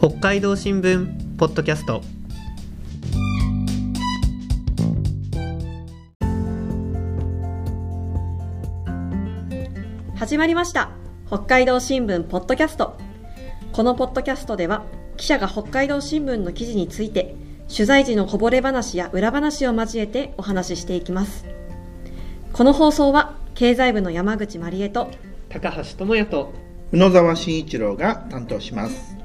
北海道新聞ポッドキャスト。始まりました。北海道新聞ポッドキャスト。このポッドキャストでは記者が北海道新聞の記事について取材時のこぼれ話や裏話を交えてお話ししていきます。この放送は経済部の山口真理恵と高橋智也と宇野沢慎一郎が担当します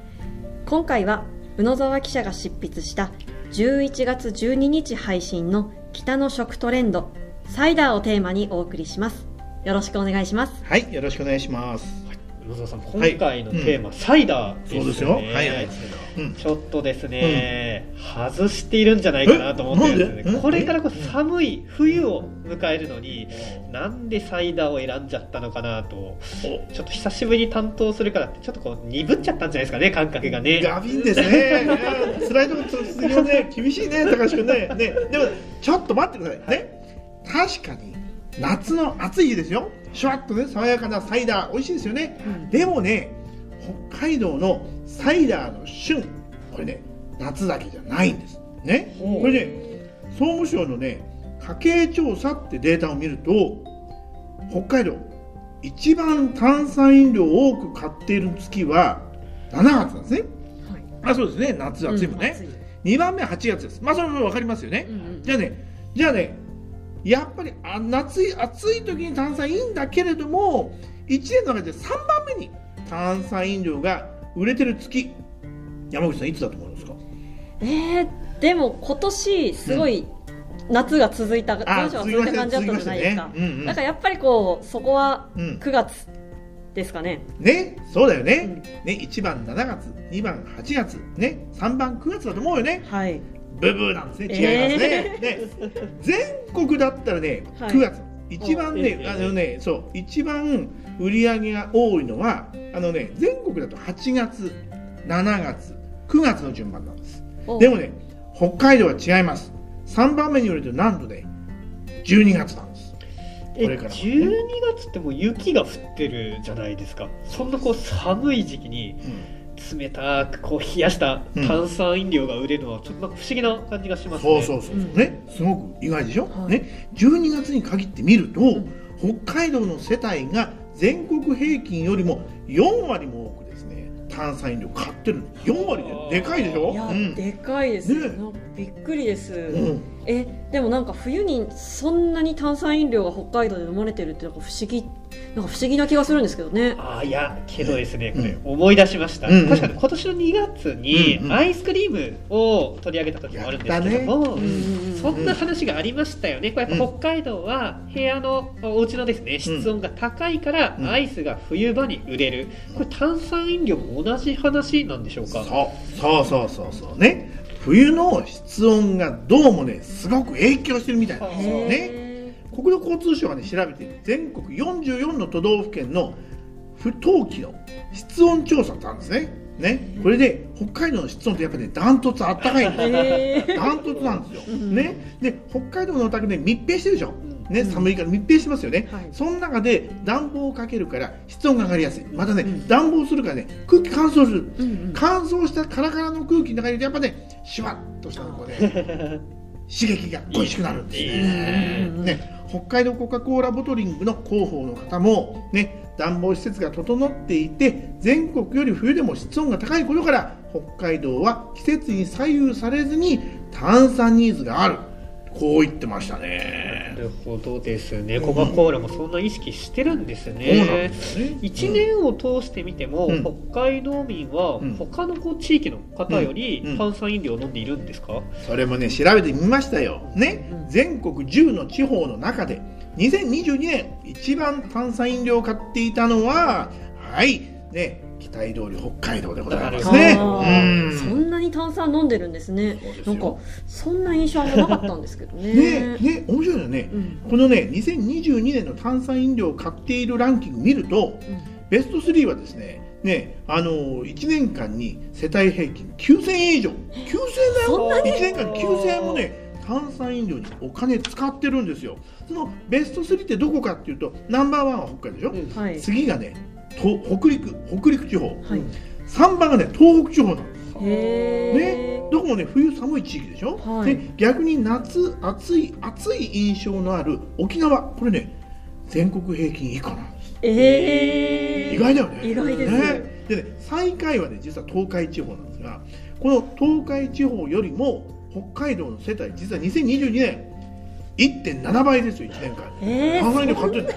今回は宇野沢記者が執筆した11月12日配信の北の食トレンドサイダーをテーマにお送りします。よろしくお願いします。はいよろしくお願いします。野沢さん今回のテーマ、はい、サイダーですね。そうですよ。はい。はい。ちょっとですね、うん、外しているんじゃないかなと思ってるんですね。これからこそ寒い冬を迎えるのになんでサイダーを選んじゃったのかなとちょっと久しぶりに担当するからってちょっとこう鈍っちゃったんじゃないですかね感覚がね。ガビンですね。辛いとこ続きはね 厳しいね高橋君ね。ね。でもちょっと待ってください。ね。確かに夏の暑い日ですよシュワッとね爽やかなサイダー美味しいですよね、うん、でもね北海道のサイダーの旬これね夏だけじゃないんです。ね。これね総務省のね家計調査ってデータを見ると北海道一番炭酸飲料を多く買っている月は7月なんですね、はい、あそうですね。夏暑いもんね、うん、2番目は8月です。まあそれも分かりますよね、うんうん、じゃあねじゃあねやっぱりあ夏暑い時に炭酸いいんだけれども1年の中で3番目に炭酸飲料が売れてる月。山口さんいつだと思いますか？えー、でも今年すごい、夏が続いた、残暑が続いた感じだったじゃないですか、ね。うんうん、だからやっぱりこうそこは9月ですかね、うん、ねそうだよね,、うん、ね1番7月2番8月ね3番9月だと思うよね。はいブブーなんですね。違いますね。えー、ね全国だったらね9月、はい、一番ねあのねそう。一番売り上げが多いのはあのね全国だと8月7月9月の順番なんです。でもね北海道は違います。3番目に売れてるなんとね12月なんです。これから、ね、12月ってもう雪が降ってるじゃないですか。そんなこう寒い時期に、冷たくこう冷やした炭酸飲料が売れるのはちょっとなんか不思議な感じがしますね、そうそうそう、う。ん、ねすごく意外でしょ、はい、ね12月に限って見ると、うん、北海道の世帯が全国平均よりも4割も多くですね。炭酸飲料買ってる4割ででかいでしょ？いや、うん、でかいです、ね、びっくりです、うん、えでもなんか冬にそんなに炭酸飲料が北海道で飲まれてるってなんか不思議なんか不思議な気がするんですけどね。あいやけどですね、これ思い出しました、うん、確かに今年の2月にアイスクリームを取り上げた時もあるんですけども、ね、そんな話がありましたよね。これやっぱ北海道は部屋のお家のですね室温が高いからアイスが冬場に売れる。これ炭酸飲料も同じ話なんでしょうか？そう。そうそうそうそう。ね。冬の室温がどうもねすごく影響してるみたいなんですよね。国土交通省がね調べて全国44の都道府県の不冬季の室温調査ってあるんですね。ね、これで北海道の室温ってやっぱりねダントツあったかいんですよ。ダントツなんですよ。ね、で北海道のお宅ね密閉してるでしょ。ね、寒いから密閉してますよね、はい、その中で暖房をかけるから室温が上がりやすい。またね、うん、暖房するからね空気乾燥する、うんうん、乾燥したカラカラの空気の中にやっぱねシュワッとしたところで 刺激が恋しくなるんですね。ね北海道コカ・コーラボトリングの広報の方も、ね、暖房施設が整っていて全国より冬でも室温が高いことから北海道は季節に左右されずに炭酸ニーズがあるこう言ってましたね。なるほどですね。コカ・コーラもそんな意識してるんですね。一、ね、年を通してみても、うん、北海道民は他のこう地域の方より炭酸飲料を飲んでいるんですか？それもね調べてみましたよ。ね、全国10の地方の中で2022年一番炭酸飲料を買っていたのははいね期待通り北海道でございますね。そんなに炭酸飲んでるんですね。なんかそんな印象はなかったんですけどね。ねね面白いよね、うん、このね2022年の炭酸飲料を買っているランキング見ると、うん、ベスト3はですね。ね、あの1年間に世帯平均9000円以上。9000円だよ。1年間9000円もね炭酸飲料にお金使ってるんですよ。そのベスト3ってどこかっていうとナンバーワンは北海道でしょ、うん。はい、次がねと北陸北陸地方、はい、3番がね東北地方なのね、どこもね冬寒い地域でしょ、はい、で逆に夏暑い暑い印象のある沖縄。これね全国平均以下なんです。えー、意外だよね。意外です。ね。でね最下位はね実は東海地方なんですがこの東海地方よりも北海道の世帯実は2022年1.7倍ですよ1年間、えー、考えて買ってる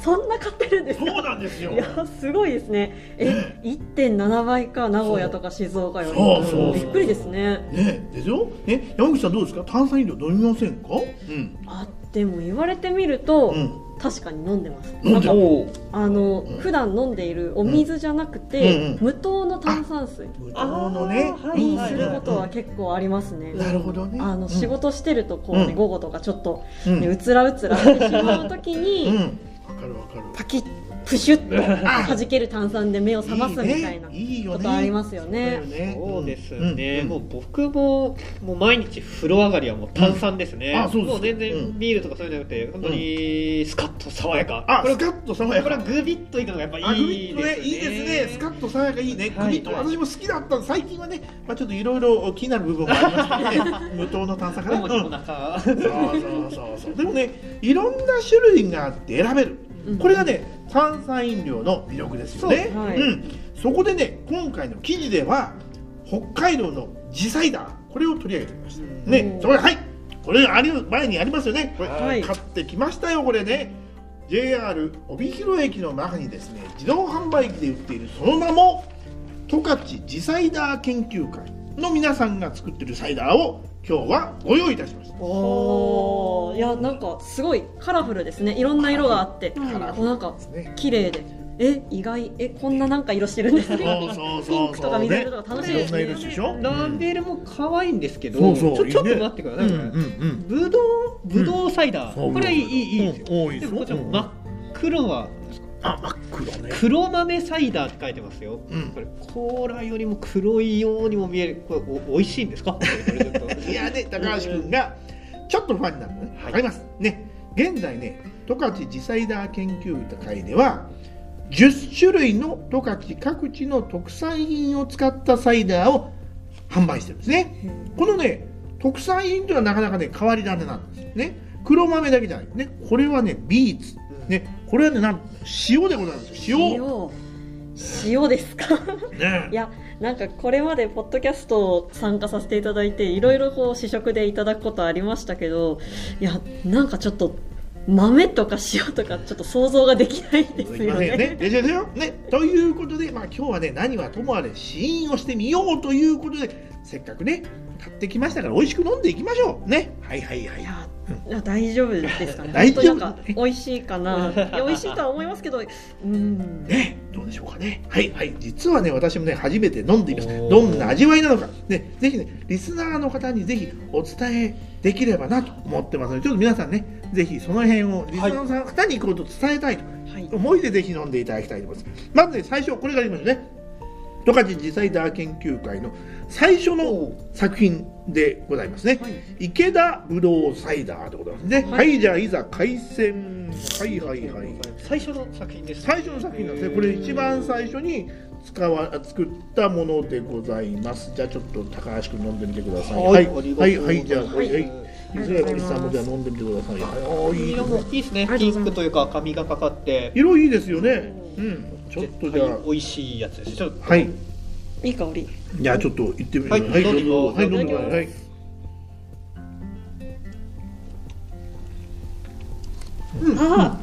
そんな買ってるんですそうなんですよ。いやすごいですね。え、ね、1.7倍か名古屋とか静岡より。そうそうびっくりですね。ねですよえ山口さんどうですか？炭酸飲料飲みませんか、うん、あでも言われてみると、うん。確かに飲んでます。なんかあの、うん、普段飲んでいるお水じゃなくて、うん、無糖の炭酸水。無糖のね。にすることは結構ありますね。なるほどね。あの仕事してるとこうね、午後とかちょっとね、うつらうつらしてしまう時に、かるわかるパキップシュッと弾ける炭酸で目を覚ますみたいなことありますよね。そうですね。もう僕ももう毎日風呂上がりはもう炭酸ですね。もう全然ビールとかそういうのじゃなくて本当にスカッと爽やか。あ、これスカッと爽やか。これグビッといくのがやっぱいいですね。いいですね。スカッと爽やかいいね。グビッと私も好きだった最近はね、まあちょっといろいろ気になる部分もありますけどね。無糖の炭酸から。そうそうそうそう。でもね、いろんな種類があって選べる。これがね炭酸飲料の魅力ですよね。そ,、はい、うん、そこでね今回の記事では北海道の地サイダーこれを取り上げてみました、ねそれはい。これあり前にありますよね。これ、はい、買ってきましたよこれね。JR 帯広駅の中にですね自動販売機で売っているその名も十勝地サイダー研究会の皆さんが作ってるサイダーを今日はご用意いたしました。おいやなんかすごいカラフルですね。いろんな色があって、うん、なんか綺麗で。え意外。えこんななんか色してるんですね。ピンクとか緑とか楽しいですね。ね。ラベルも可愛いんですけど、ちょちょっと待ってください、ぶどうぶどうサイダー、これいいいいいいですよ、でもこちら真っ黒はあ真っ黒ね。黒豆サイダーって書いてますよ、うん、これコーラよりも黒いようにも見える。これお美味しいんですか？いやね高橋君がちょっとファンになるの。ね、はい、あります。ね。現在ね十勝地サイダー研究会では10種類の十勝各地の特産品を使ったサイダーを販売してるんですね、このね特産品というのはなかなかね変わり種なんですね。黒豆だけじゃない。ね。これはねビーツねこれはねなん塩でございます塩。塩。ですか？ね、いやなんかこれまでポッドキャスト参加させていただいていろいろこう試食でいただくことありましたけどいやなんかちょっと豆とか塩とかちょっと想像ができないですよね。ねでしょでしょね。ということで、まあ、今日はね何はともあれ試飲をしてみようということでせっかくね買ってきましたから美味しく飲んでいきましょう。ね。はいはいはい。いやいや大丈夫ですかね。大丈夫。美味しいかな。美味しいとは思いますけど、うん。ね、どうでしょうかね。はいはい。実はね、私もね、初めて飲んでいます。どんな味わいなのか、ね、ぜひね、リスナーの方にぜひお伝えできればなと思ってますので、ちょっと皆さんね、ぜひその辺をリスナーの方にこうと伝えたいと思いで、ぜひ飲んでいただきたいと思います。まずね、最初これがありますね。十勝自サイダー研究会の最初の作品でございますね、はい、池田ぶどうサイダーでございますね、はい、はい、じゃあいざ開戦はいはいはい。最初の作品です、ね、最初の作品なんですね。これ一番最初に使わ作ったものでございます。じゃあちょっと高橋君飲んでみてください。はいはい。はいじゃあはいはい。伊勢谷さんもじゃあ飲んでみてください。ああいい色もいいですね。ピンクというか紙がかかって。色いいですよね。うん。ちょっとじゃあ美味しいやつです。ちょっとはい。いい香り。じゃあちょっと行ってみましょう。はい、どうぞ。はい、どうぞ。はい。うん、あ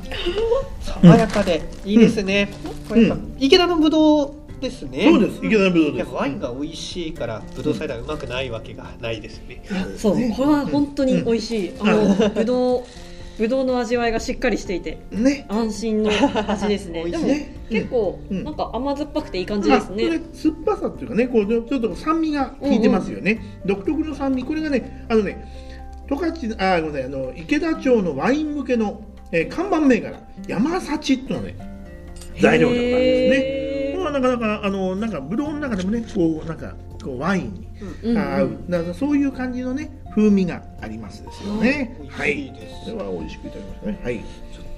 爽やかでいいですね。これ池田のぶどうですね。そうです。池田のぶどうです。ワインが美味しいからぶどうサイダーうまくないわけがないですね。そう、これは本当に美味しい。あのぶどう。ぶどうの味わいがしっかりしていて、ね、安心の味ですね。でも、結構、なんか甘酸っぱくていい感じですね。酸っぱさっていうかね、こうちょっと酸味が効いてますよね。うんうん、独特の酸味、これがね、あのね、十勝あごめんなさいあの池田町のワイン向けの、えー、看板銘柄山幸っていうのね材料でございますね。これはなかなかあのなんかぶどうの中でもね、こうなんかこうワインに合う、うん、そういう感じのね風味がありますですよね。はい。これは美味しくいただきましたね。はい。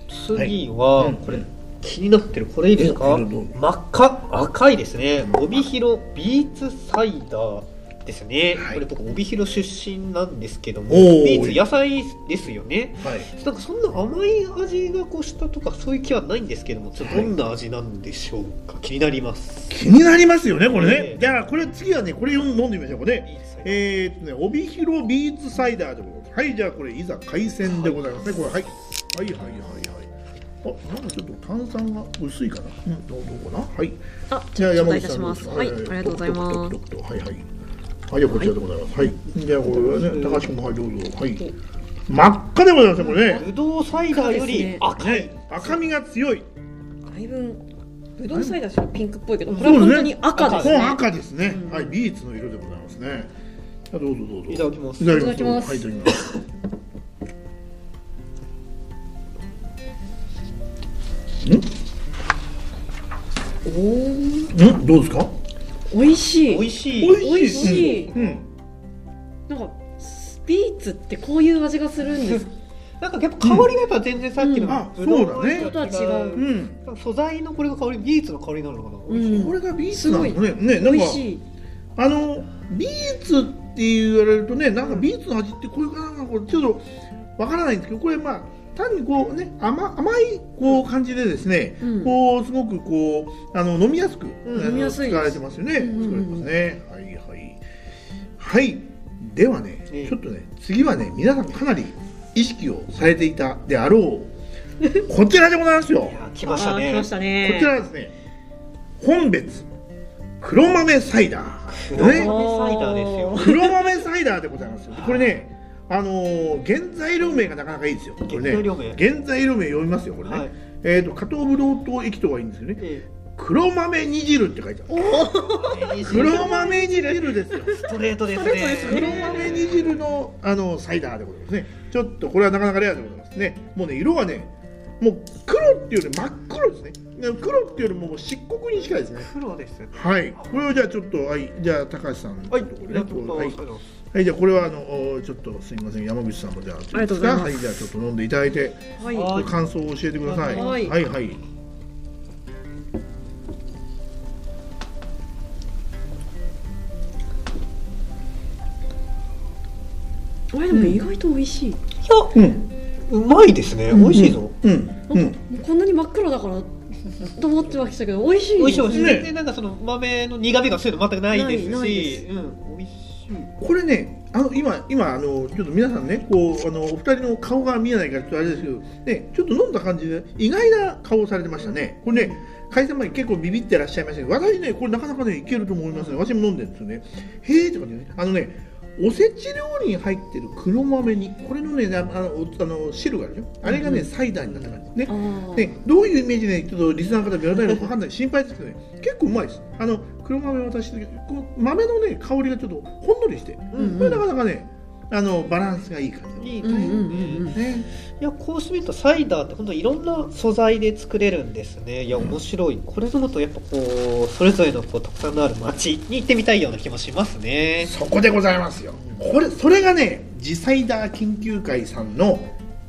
次は、これ気になってるこれいいですか？真っ赤？赤いですね。帯広ビーツサイダーですね、はい、これ僕帯広出身なんですけどもビーツ野菜ですよね、はい、なんかそんな甘い味がこうしたとかそういう気はないんですけどもちょっとどんな味なんでしょうか、はい、気になります。気になりますよねこれね、えー、じゃあこれ次はねこれ飲んでみましょうかねえー、っとね帯広ビーツサイダーでございます。はいじゃあこれいざ海鮮でございますね、これはい。はいはいはいはい。あ、なんかちょっと炭酸が薄いかな。うん、どうどうかな。はい。あ、じゃあ山口さんはい、はい、ありがとうございます。はいはい。はい、こちらでございます。はい。じゃあこれはね、高橋君もはいどうぞ。はい。真っ赤でございますね、これね。ぶどうサイダーより赤い。赤みが強い。だいぶ。ぶどうサイダーはピンクっぽいけど、これは本当に赤ですね。赤ですね。はい、ビーツの色でございますね。どうぞどうぞ。いただきます。いただきます。はい、いただきます。ん？おん？どうですか？美味しい。美味しい。美味しい、うん、なんかスピーツってこういう味がするんです。なんかやっぱ香りがやっぱ全然さっきのブドウのね、とは違う、うん、素材のこれが香りビーツの香りなのかな、うん、これがビーツなのね。ねなんかあのビーツって言われるとねなんかビーツの味ってこういうかなこれちょっとわからないんですけどこれまあ単にこうね甘甘いこう感じでですね、うん、こうすごくこうあの飲みやすく、うん、飲みやすい使われてますよね、うん。うんうん、使われてますね。はい。はい。はい。ではね、ちょっとね次はね皆さんかなり意識をされていたであろう こちらでございますよ。来ましたね。来ましたね。こちらですね本別黒豆サイダー。黒豆サイダーですよ。黒豆サイダーでございますよ。これねあのー、原材料名がなかなかいいですよ。これね、原材料名原材料名読みますよ、これね。はい、えっ、ー、と、加藤ぶどうと液糖がいいんですよね。えー黒豆煮汁って書いてある。黒豆煮汁ですよ。ストレートですね。黒豆煮汁のあのサイダーでございますね。ちょっとこれはなかなかレアでございますね。もうね色がね、もう黒っていうより真っ黒ですね。黒っていうよりももう漆黒に近いですね。黒です。はい。これをじゃあちょっとはいじゃあ高橋さんはい。はい。はい、じゃあこれはあのちょっとすみません山口さんもじゃあありがとうございますはいじゃあちょっと飲んでいただいて、はい、感想を教えてください。はい、はい、はい。あれでも意外と美味しい。いや、うん、うまいですね。美味しいぞ。うん。うん。こんなに真っ黒だからと思ってましたけど美味しい。美味しい。全然なんかその豆の苦味がそういうの全くないですし、うん、美味しい。これねあの今今あのちょっと皆さんねこうあのお二人の顔が見えないからちょっとあれですけどねちょっと飲んだ感じで意外な顔をされてましたね。これね海鮮前結構ビビってらっしゃいましたけど私ねこれなかなかねいけると思いますね私も飲んでるんですよね。へえって感じね。あのねおせち料理に入ってる黒豆にこれのねあのあの汁があるでしょ。あれがね、うん、サイダーになった感じねねどういうイメージで、ね、ちょっとリスナーの方言わないのか分かんない。心配ですけどね。結構うまいです。あの黒豆を渡してこの豆のね香りがちょっとほんのりして、うんうん、これなかなかねあのバランスがいい感じ。いい感じ、ね、いやこうしてみるとサイダーって本当いろんな素材で作れるんですね。いや面白い、うん、これ飲むとやっぱこうそれぞれのこう特産のある町に行ってみたいような気もしますね。そこでございますよ。これそれがね自サイダー研究会さんの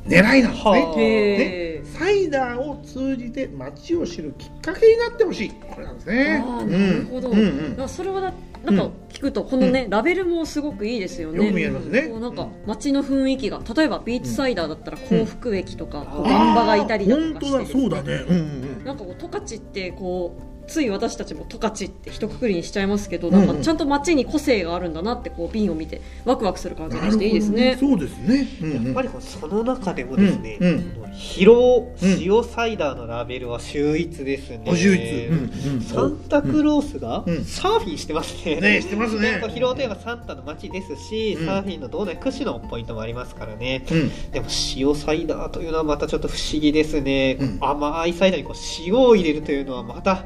狙いなんですね。ねサイダーを通じて街を知るきっかけになってほしい。これなんですね。あなるほど、うんうん、それはなんか聞くとこのね、うん、ラベルもすごくいいですよね。よく見えますね。なんか街の雰囲気が例えばビーチサイダーだったら幸福駅とか、うん、バンバがいたりだとかして、ね、そうだね。うんうん、なんかこう十勝ってこうつい私たちも十勝って一括りにしちゃいますけど、なんかちゃんと街に個性があるんだなってこう瓶を見てワクワクする感じがしていいですね。そうですね。うんやっぱりその中でもですね、うんうん、広塩サイダーのラベルは秀逸ですね。秀逸、うんうん、サンタクロースがサーフィンしてますね。ねしてますね。広といえばサンタの街ですし、サーフィンの道内屈指のポイントもありますからね。でも塩サイダーというのはまたちょっと不思議ですね。甘いサイダーにこう塩を入れるというのはまた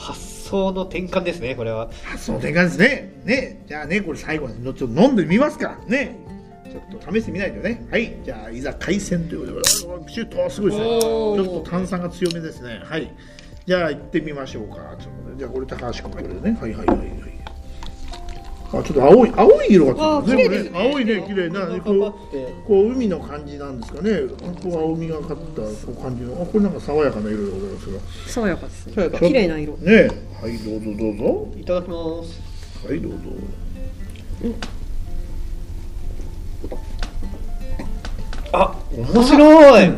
発想の転換ですねこれは。発想の転換ですね。ね。じゃあねこれ最後にちょっと飲んでみますか。らね。ちょっと試してみないとね。はい。じゃあいざ海鮮ということでシュートすごいですね。ちょっと炭酸が強めですね。はい。じゃあ行ってみましょうか。じゃあこれ高橋君からね。はいはいはいはいあちょっと青い青い色がついてあますね。ね青いね綺麗なここうこう海の感じなんですかね。こう青みがかったこう感じの。あこれなんか爽やかな色でございますが。爽やかですね。爽やか。綺麗な色。ね。はいどうぞどうぞ。いただきます。はいどうぞ。あ面白い。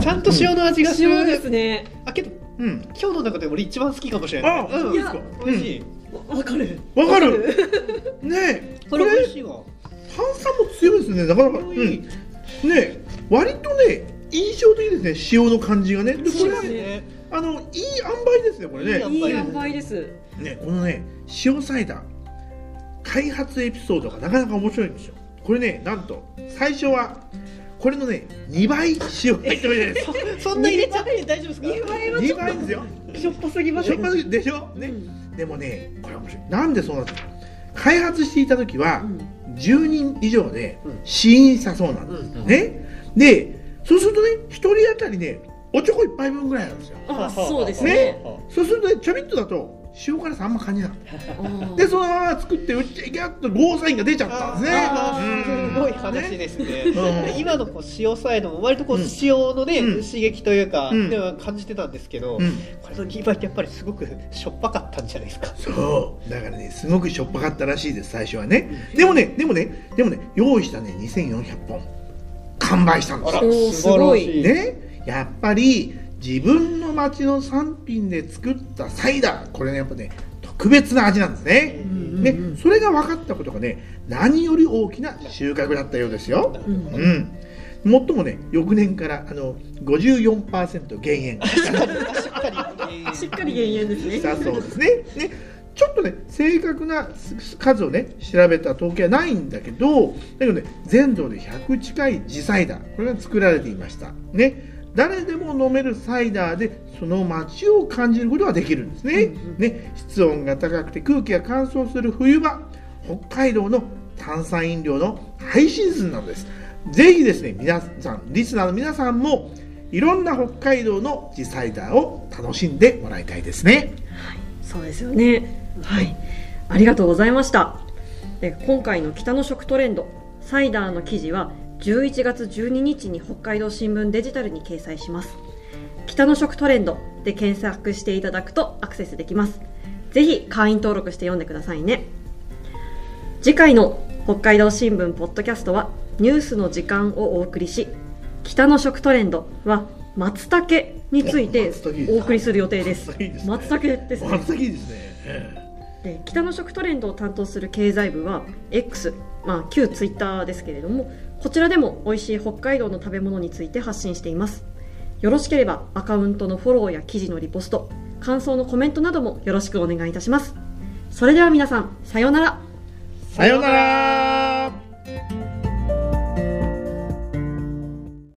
ちゃんと塩の味がする、塩ですね。あけどうん。今日の中で俺一番好きかもしれない。あうん、いいですか。美味しい、わかる。わかる。ねここれ美れ炭酸も強いですね。なかなか、うん、ね割とね印象的ですね。塩の感じがね。でこれですね。あのいい塩梅ですねこれね。いい塩梅です。ねこのね塩サイダー開発エピソードがなかなか面白いんですよ。これねなんと最初はこれのね2倍塩入ってるじゃないですか。そんな入れちゃって大丈夫ですか？二倍は2倍ですよしょっぱすぎましょっぱいでしょ？ね、でもねこれ面白い。なんでそうなった？か開発していた時は10人以上でうん。試飲したそうなんです、うん。ね。でそうするとね1人当たりねおちょこ1杯分ぐらいなんですよ。あそうですね。ね。そうするとねちょびっとだと塩辛さあんま感じなかった。あでそのまま作ってうっちゃいけっとゴーサインが出ちゃったんですね。すごい話ですね。うん。今のこう塩サイドも割とこううん。塩のね、うん刺激というか、うん。では感じてたんですけど、うん。これの2倍ってやっぱりすごくしょっぱかったんじゃないですか。そう。だからねすごくしょっぱかったらしいです最初はね。でもねでもねでもね用意したね2400本。完売したんですよ。すごい。ね。やっぱり自分の町の産品で作ったサイダーこれねやっぱね特別な味なんですね、んねそれが分かったことがね何より大きな収穫だったようですよ、うん。うん、もっともね翌年からあの54%減塩しっかり、しっかり減塩ですね。だそうですね。ねちょっとね正確な数をね調べた統計はないんだけどだけどね全土で100近い地サイダーこれが作られていました。ね誰でも飲めるサイダーでその街を感じることができるんですね,、ね室温が高くて空気が乾燥する冬場北海道の炭酸飲料のハイシーズンなのです。ぜひですね皆さんリスナーの皆さんもいろんな北海道の地サイダーを楽しんでもらいたいですね。そうですよね。はい。ありがとうございました。で今回の北の食トレンドサイダーの記事は11月12日に北海道新聞デジタルに掲載します。北の食トレンドで検索していただくとアクセスできます。ぜひ会員登録して読んでくださいね。次回の北海道新聞ポッドキャストはニュースの時間をお送りし北の食トレンドは松茸についてお送りする予定です。松茸ですね。松茸ですね。で北の食トレンドを担当する経済部は X、まあ、旧ツイッターですけれどもこちらでも美味しい北海道の食べ物について発信しています。よろしければアカウントのフォローや記事のリポスト感想のコメントなどもよろしくお願いいたします。それでは皆さんさようなら。さようなら。